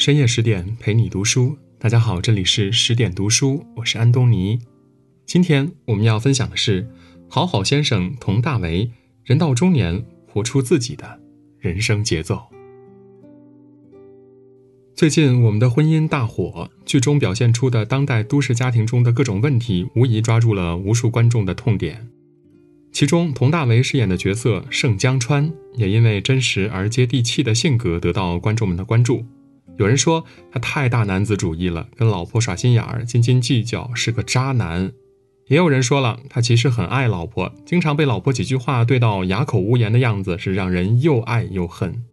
深夜十点陪你读书，大家好，这里是十点读书，我是安东尼。今天我们要分享的是好好先生佟大为，人到中年活出自己的人生节奏。最近我们的婚姻大火，剧中表现出的当代都市家庭中的各种问题，无疑抓住了无数观众的痛点。其中，佟大为饰演的角色盛江川，也因为真实而接地气的性格得到观众们的关注。有人说他太大男子主义了，跟老婆耍心眼儿、斤斤计较，是个渣男。也有人说了，他其实很爱老婆，经常被老婆几句话怼到哑口无言的样子，是让人又爱又恨。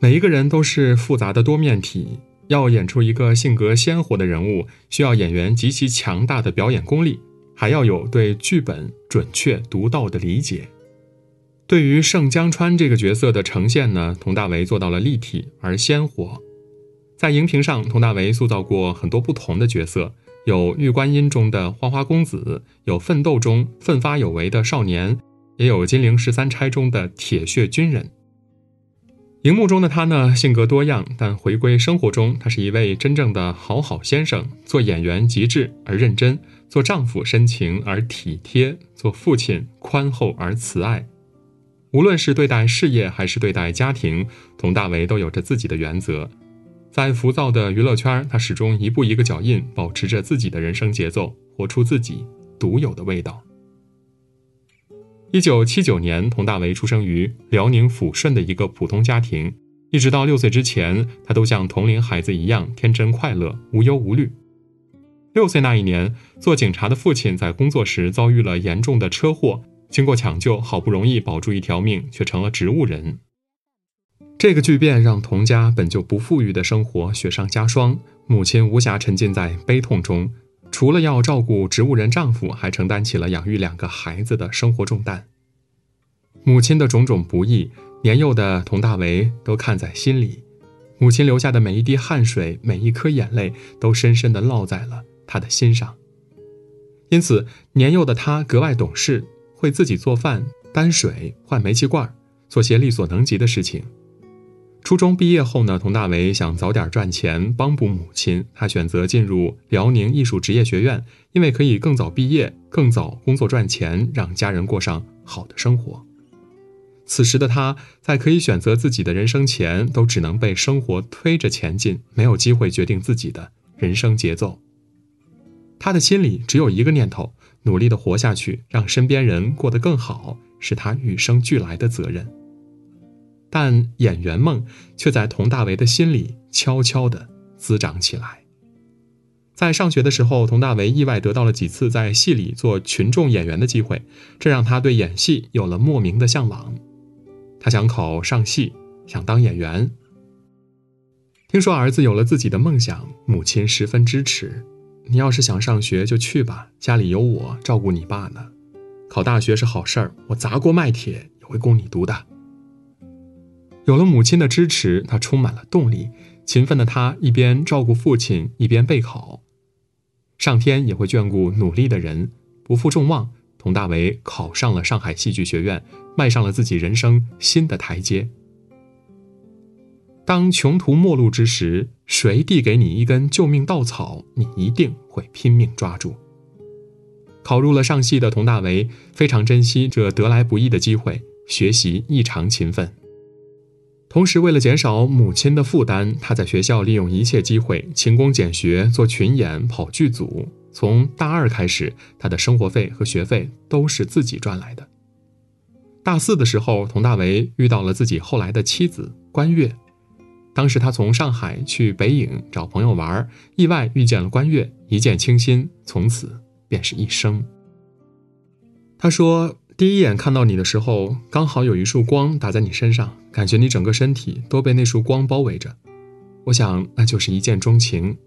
每一个人都是复杂的多面体，要演出一个性格鲜活的人物，需要演员极其强大的表演功力。还要有对剧本准确独到的理解。对于盛江川这个角色的呈现呢，佟大为做到了立体而鲜活。在荧屏上，佟大为塑造过很多不同的角色，有《玉观音》中的花花公子，有《奋斗》中奋发有为的少年，也有《金陵十三钗》中的铁血军人。荧幕中的他呢，性格多样，但回归生活中，他是一位真正的好好先生。做演员极致而认真，做丈夫深情而体贴，做父亲宽厚而慈爱。无论是对待事业还是对待家庭，佟大为都有着自己的原则。在浮躁的娱乐圈，他始终一步一个脚印，保持着自己的人生节奏，活出自己独有的味道。一九七九年，佟大为出生于辽宁抚顺的一个普通家庭。一直到六岁之前，他都像同龄孩子一样天真快乐、无忧无虑。六岁那一年，做警察的父亲在工作时遭遇了严重的车祸，经过抢救，好不容易保住一条命，却成了植物人。这个巨变让佟家本就不富裕的生活雪上加霜，母亲无暇沉浸在悲痛中。除了要照顾植物人丈夫，还承担起了养育两个孩子的生活重担。母亲的种种不易，年幼的佟大为都看在心里。母亲流下的每一滴汗水，每一颗眼泪，都深深地烙在了他的心上。因此，年幼的他格外懂事，会自己做饭、担水、换煤气罐，做些力所能及的事情。初中毕业后呢，佟大为想早点赚钱帮补母亲，他选择进入辽宁艺术职业学院，因为可以更早毕业、更早工作赚钱，让家人过上好的生活。此时的他在可以选择自己的人生前，都只能被生活推着前进，没有机会决定自己的人生节奏。他的心里只有一个念头：努力的活下去，让身边人过得更好，是他与生俱来的责任。但演员梦却在佟大为的心里悄悄地滋长起来。在上学的时候，佟大为意外得到了几次在戏里做群众演员的机会，这让他对演戏有了莫名的向往。他想考上戏，想当演员。听说儿子有了自己的梦想，母亲十分支持：“你要是想上学就去吧，家里有我照顾你爸呢。考大学是好事儿，我砸锅卖铁也会供你读的。”有了母亲的支持，他充满了动力。勤奋的他一边照顾父亲，一边备考。上天也会眷顾努力的人。不负众望，佟大为考上了上海戏剧学院，迈上了自己人生新的台阶。当穷途末路之时，谁递给你一根救命稻草，你一定会拼命抓住。考入了上戏的佟大为非常珍惜这得来不易的机会，学习异常勤奋。同时，为了减少母亲的负担，他在学校利用一切机会勤工俭学，做群演、跑剧组。从大二开始，他的生活费和学费都是自己赚来的。大四的时候，佟大为遇到了自己后来的妻子关悦。当时他从上海去北影找朋友玩，意外遇见了关悦，一见倾心，从此便是一生。他说。第一眼看到你的时候，刚好有一束光打在你身上，感觉你整个身体都被那束光包围着。我想那就是一见钟情。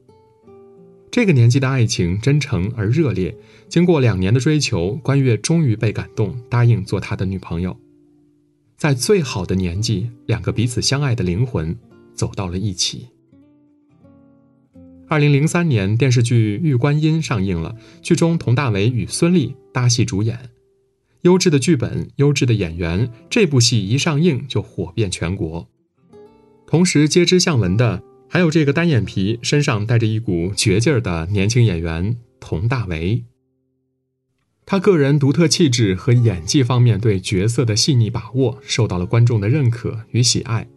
这个年纪的爱情真诚而热烈，经过两年的追求，关悦终于被感动，答应做他的女朋友。在最好的年纪，两个彼此相爱的灵魂走到了一起。二零零三年，电视剧《玉观音》上映了，剧中佟大为与孙俪搭戏主演。优质的剧本，优质的演员，这部戏一上映就火遍全国。同时，接之向文的还有这个单眼皮、身上带着一股倔劲儿的年轻演员佟大为。他个人独特气质和演技方面对角色的细腻把握，受到了观众的认可与喜爱。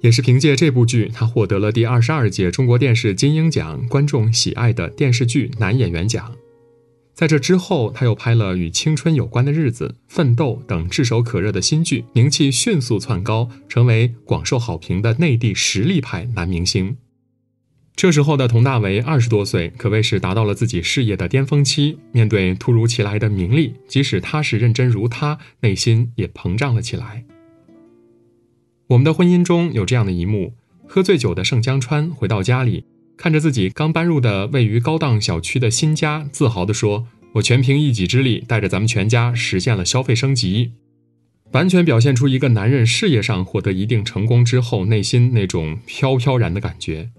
也是凭借这部剧，他获得了第二十二届中国电视金鹰奖观众喜爱的电视剧男演员奖。在这之后，他又拍了与青春有关的日子、奋斗等炙手可热的新剧，名气迅速窜高，成为广受好评的内地实力派男明星。这时候的佟大为二十多岁，可谓是达到了自己事业的巅峰期。面对突如其来的名利，即使他是认真如他，内心也膨胀了起来。我们的婚姻中有这样的一幕：喝醉酒的盛江川回到家里，看着自己刚搬入的位于高档小区的新家，自豪地说：“我全凭一己之力，带着咱们全家实现了消费升级。”完全表现出一个男人事业上获得一定成功之后，内心那种飘飘然的感觉，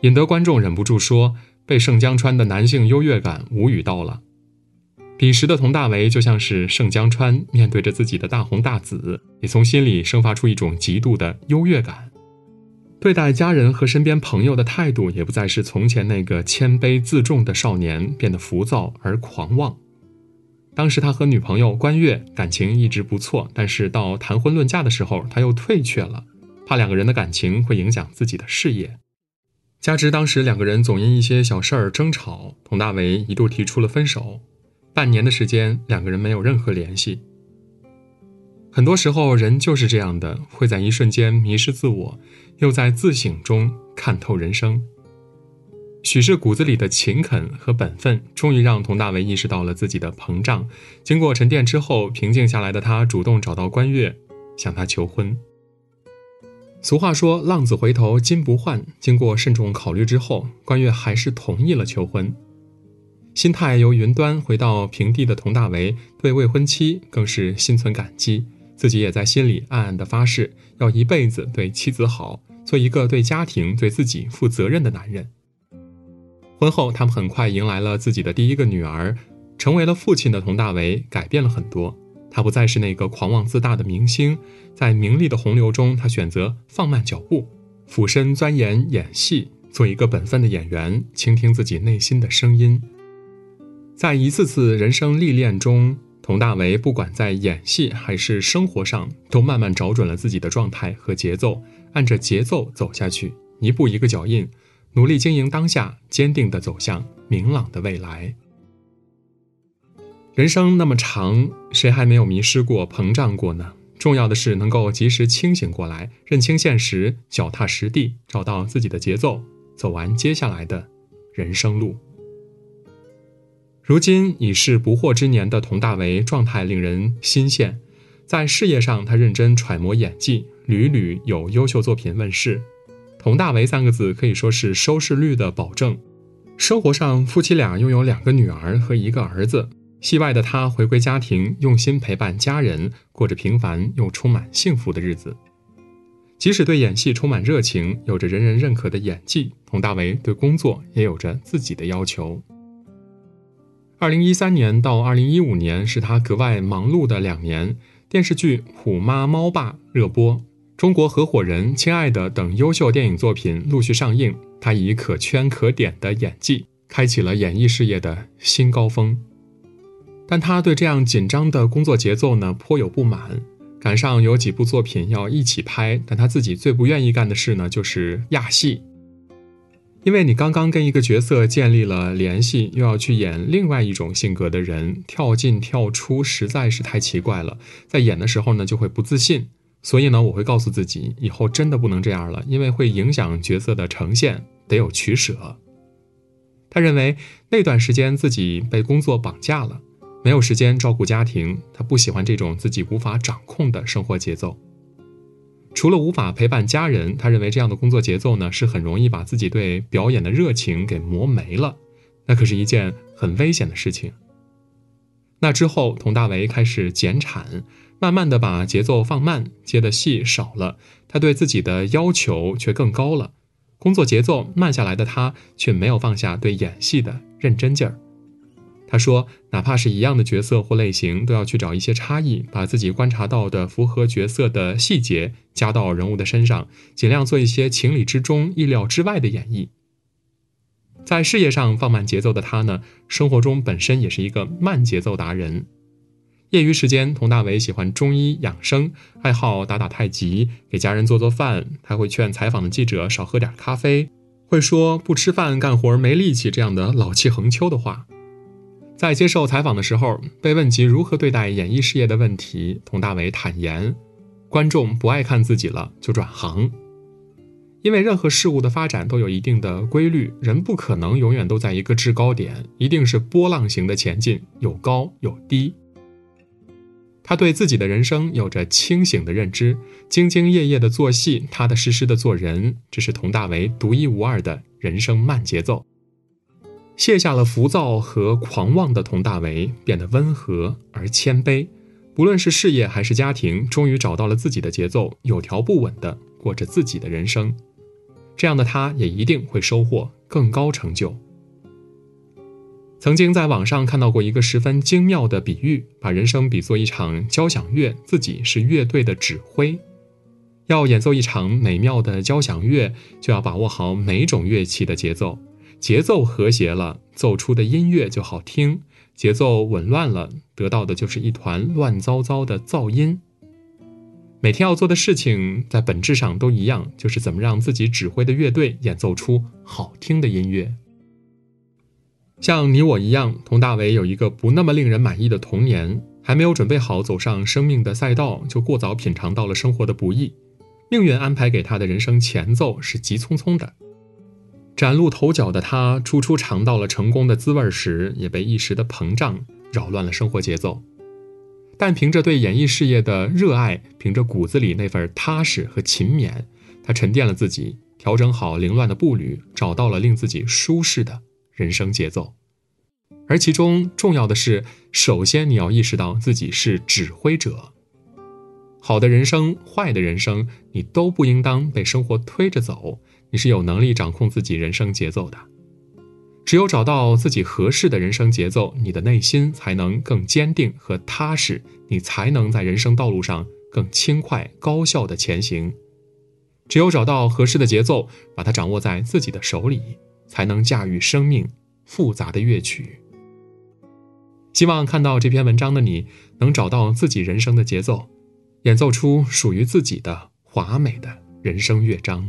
引得观众忍不住说：“被盛江川的男性优越感无语到了。”彼时的佟大为就像是盛江川面对着自己的大红大紫，也从心里生发出一种极度的优越感。对待家人和身边朋友的态度也不再是从前那个谦卑自重的少年，变得浮躁而狂妄。当时他和女朋友关悦感情一直不错，但是到谈婚论嫁的时候，他又退却了，怕两个人的感情会影响自己的事业。加之当时两个人总因一些小事儿争吵，佟大为一度提出了分手。半年的时间，两个人没有任何联系。很多时候，人就是这样的，会在一瞬间迷失自我，又在自省中看透人生。许是骨子里的勤恳和本分，终于让佟大为意识到了自己的膨胀。经过沉淀之后，平静下来的他主动找到关悦，向他求婚。俗话说“浪子回头金不换”，经过慎重考虑之后，关悦还是同意了求婚。心态由云端回到平地的佟大为，对未婚妻更是心存感激，自己也在心里暗暗的发誓，要一辈子对妻子好，做一个对家庭、对自己负责任的男人。婚后，他们很快迎来了自己的第一个女儿，成为了父亲的佟大为改变了很多，他不再是那个狂妄自大的明星，在名利的洪流中，他选择放慢脚步，俯身钻研演戏，做一个本分的演员，倾听自己内心的声音。在一次次人生历练中，佟大为不管在演戏还是生活上，都慢慢找准了自己的状态和节奏，按着节奏走下去，一步一个脚印，努力经营当下，坚定地走向明朗的未来。人生那么长，谁还没有迷失过、膨胀过呢？重要的是能够及时清醒过来，认清现实，脚踏实地，找到自己的节奏，走完接下来的人生路。如今已是不惑之年的佟大为状态令人新鲜，在事业上他认真揣摩演技，屡屡有优秀作品问世。佟大为三个字可以说是收视率的保证。生活上，夫妻俩拥有两个女儿和一个儿子。戏外的他回归家庭，用心陪伴家人，过着平凡又充满幸福的日子。即使对演戏充满热情，有着人人认可的演技，佟大为对工作也有着自己的要求。二零一三年到二零一五年是他格外忙碌的两年，电视剧《虎妈猫爸》热播，《中国合伙人》《亲爱的》等优秀电影作品陆续上映，他以可圈可点的演技开启了演艺事业的新高峰。但他对这样紧张的工作节奏呢颇有不满，赶上有几部作品要一起拍，但他自己最不愿意干的事呢就是压戏。因为你刚刚跟一个角色建立了联系，又要去演另外一种性格的人，跳进跳出实在是太奇怪了。在演的时候呢，就会不自信。所以呢，我会告诉自己，以后真的不能这样了，因为会影响角色的呈现，得有取舍。他认为那段时间自己被工作绑架了，没有时间照顾家庭，他不喜欢这种自己无法掌控的生活节奏。除了无法陪伴家人，他认为这样的工作节奏呢，是很容易把自己对表演的热情给磨没了，那可是一件很危险的事情。那之后，佟大为开始减产，慢慢的把节奏放慢，接的戏少了，他对自己的要求却更高了。工作节奏慢下来的他，却没有放下对演戏的认真劲儿。他说：“哪怕是一样的角色或类型，都要去找一些差异，把自己观察到的符合角色的细节加到人物的身上，尽量做一些情理之中、意料之外的演绎。”在事业上放慢节奏的他呢，生活中本身也是一个慢节奏达人。业余时间，佟大为喜欢中医养生，爱好打打太极，给家人做做饭。他会劝采访的记者少喝点咖啡，会说不吃饭干活没力气这样的老气横秋的话。在接受采访的时候，被问及如何对待演艺事业的问题，佟大为坦言：“观众不爱看自己了，就转行。因为任何事物的发展都有一定的规律，人不可能永远都在一个制高点，一定是波浪形的前进，有高有低。”他对自己的人生有着清醒的认知，兢兢业业的做戏，踏踏实实的做人，这是佟大为独一无二的人生慢节奏。卸下了浮躁和狂妄的佟大为变得温和而谦卑，不论是事业还是家庭，终于找到了自己的节奏，有条不紊地过着自己的人生。这样的他，也一定会收获更高成就。曾经在网上看到过一个十分精妙的比喻，把人生比作一场交响乐，自己是乐队的指挥。要演奏一场美妙的交响乐，就要把握好每种乐器的节奏。节奏和谐了，奏出的音乐就好听；节奏紊乱了，得到的就是一团乱糟糟的噪音。每天要做的事情，在本质上都一样，就是怎么让自己指挥的乐队演奏出好听的音乐。像你我一样，佟大为有一个不那么令人满意的童年，还没有准备好走上生命的赛道，就过早品尝到了生活的不易。命运安排给他的人生前奏是急匆匆的。崭露头角的他，初初尝到了成功的滋味时，也被一时的膨胀扰乱了生活节奏。但凭着对演艺事业的热爱，凭着骨子里那份踏实和勤勉，他沉淀了自己，调整好凌乱的步履，找到了令自己舒适的人生节奏。而其中重要的是，首先你要意识到自己是指挥者。好的人生，坏的人生，你都不应当被生活推着走。你是有能力掌控自己人生节奏的，只有找到自己合适的人生节奏，你的内心才能更坚定和踏实，你才能在人生道路上更轻快高效的前行。只有找到合适的节奏，把它掌握在自己的手里，才能驾驭生命复杂的乐曲。希望看到这篇文章的你，能找到自己人生的节奏，演奏出属于自己的华美的人生乐章。